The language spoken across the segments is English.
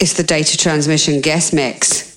It's the Data Transmission Guest Mix.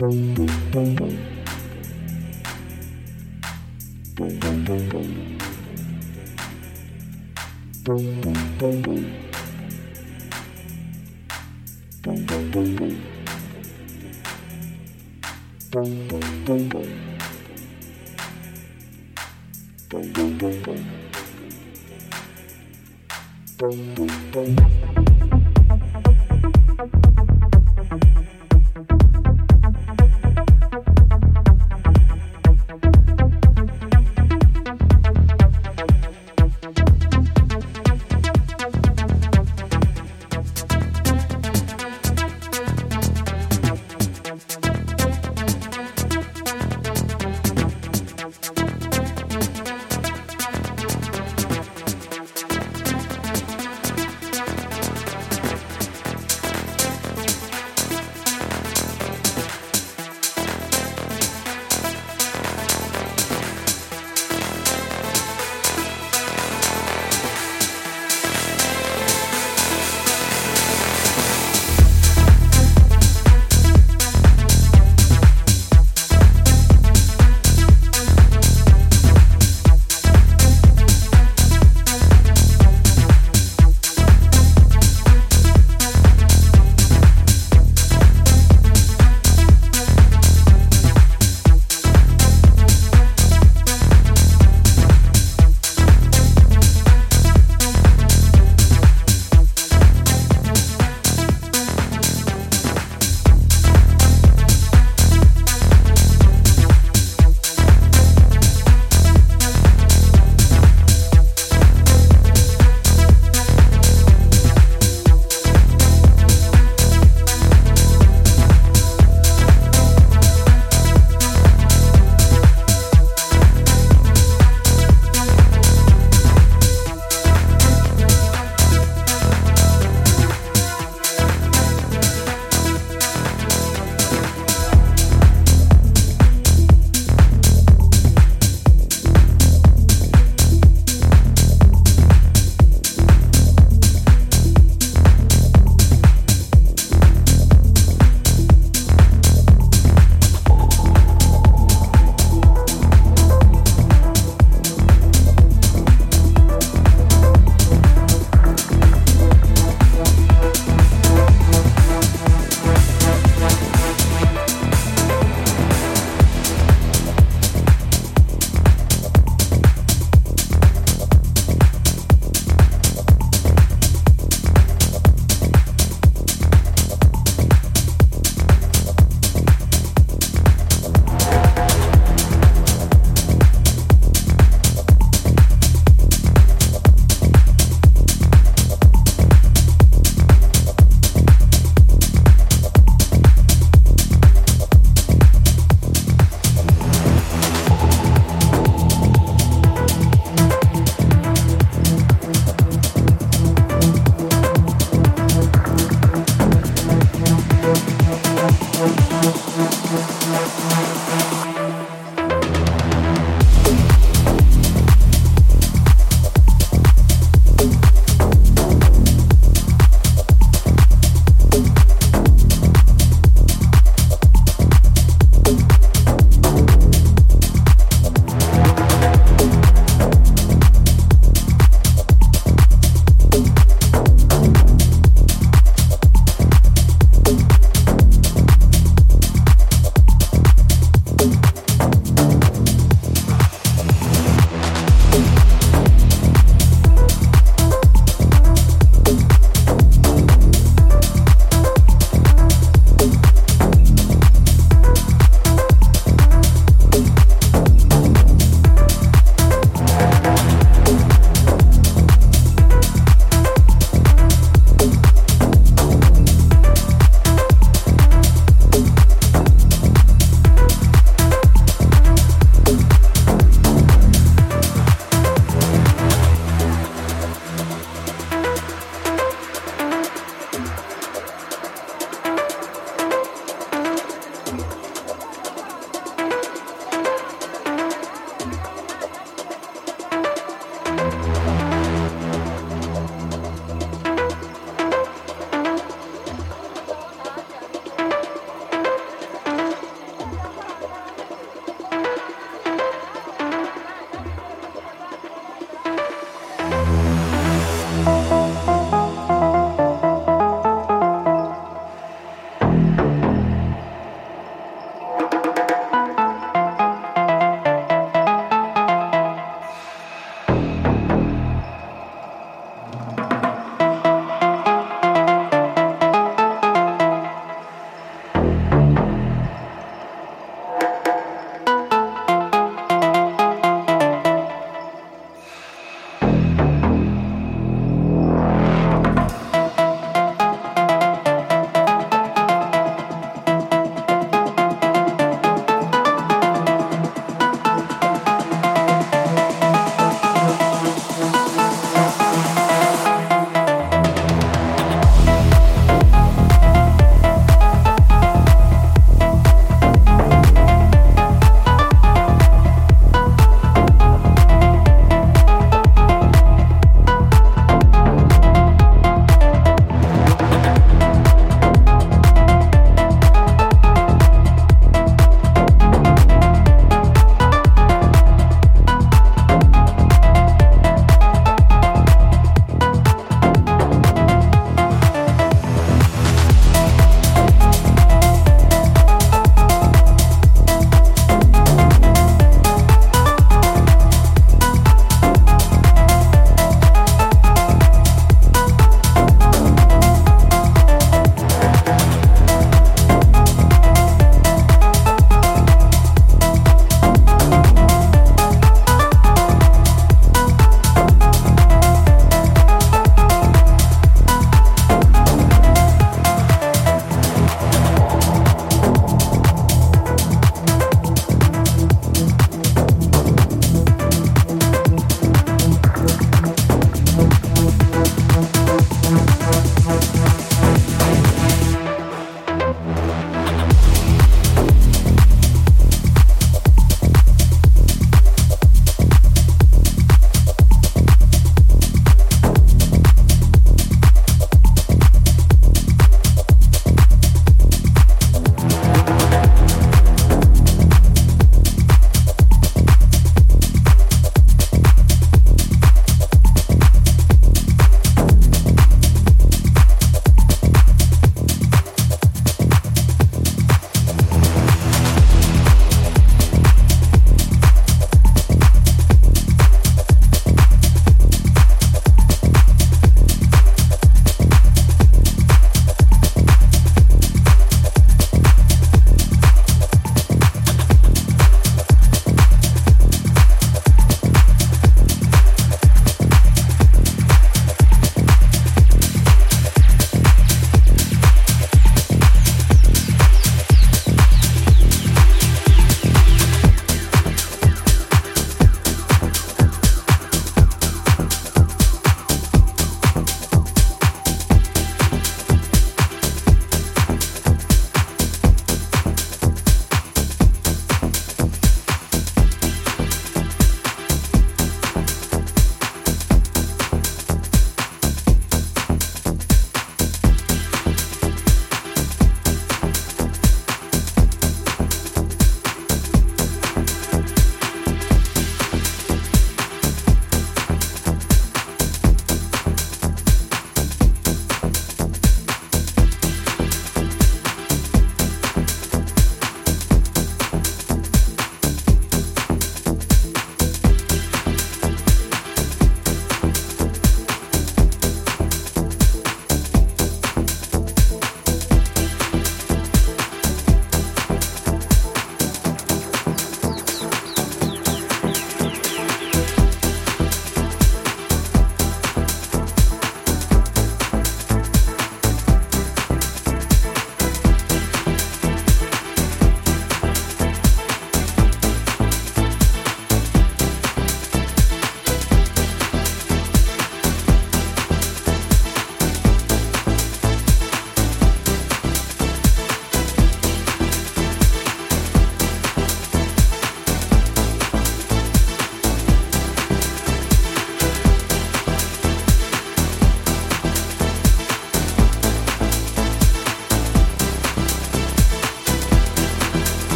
Thank you.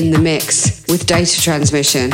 In the mix with data transmission.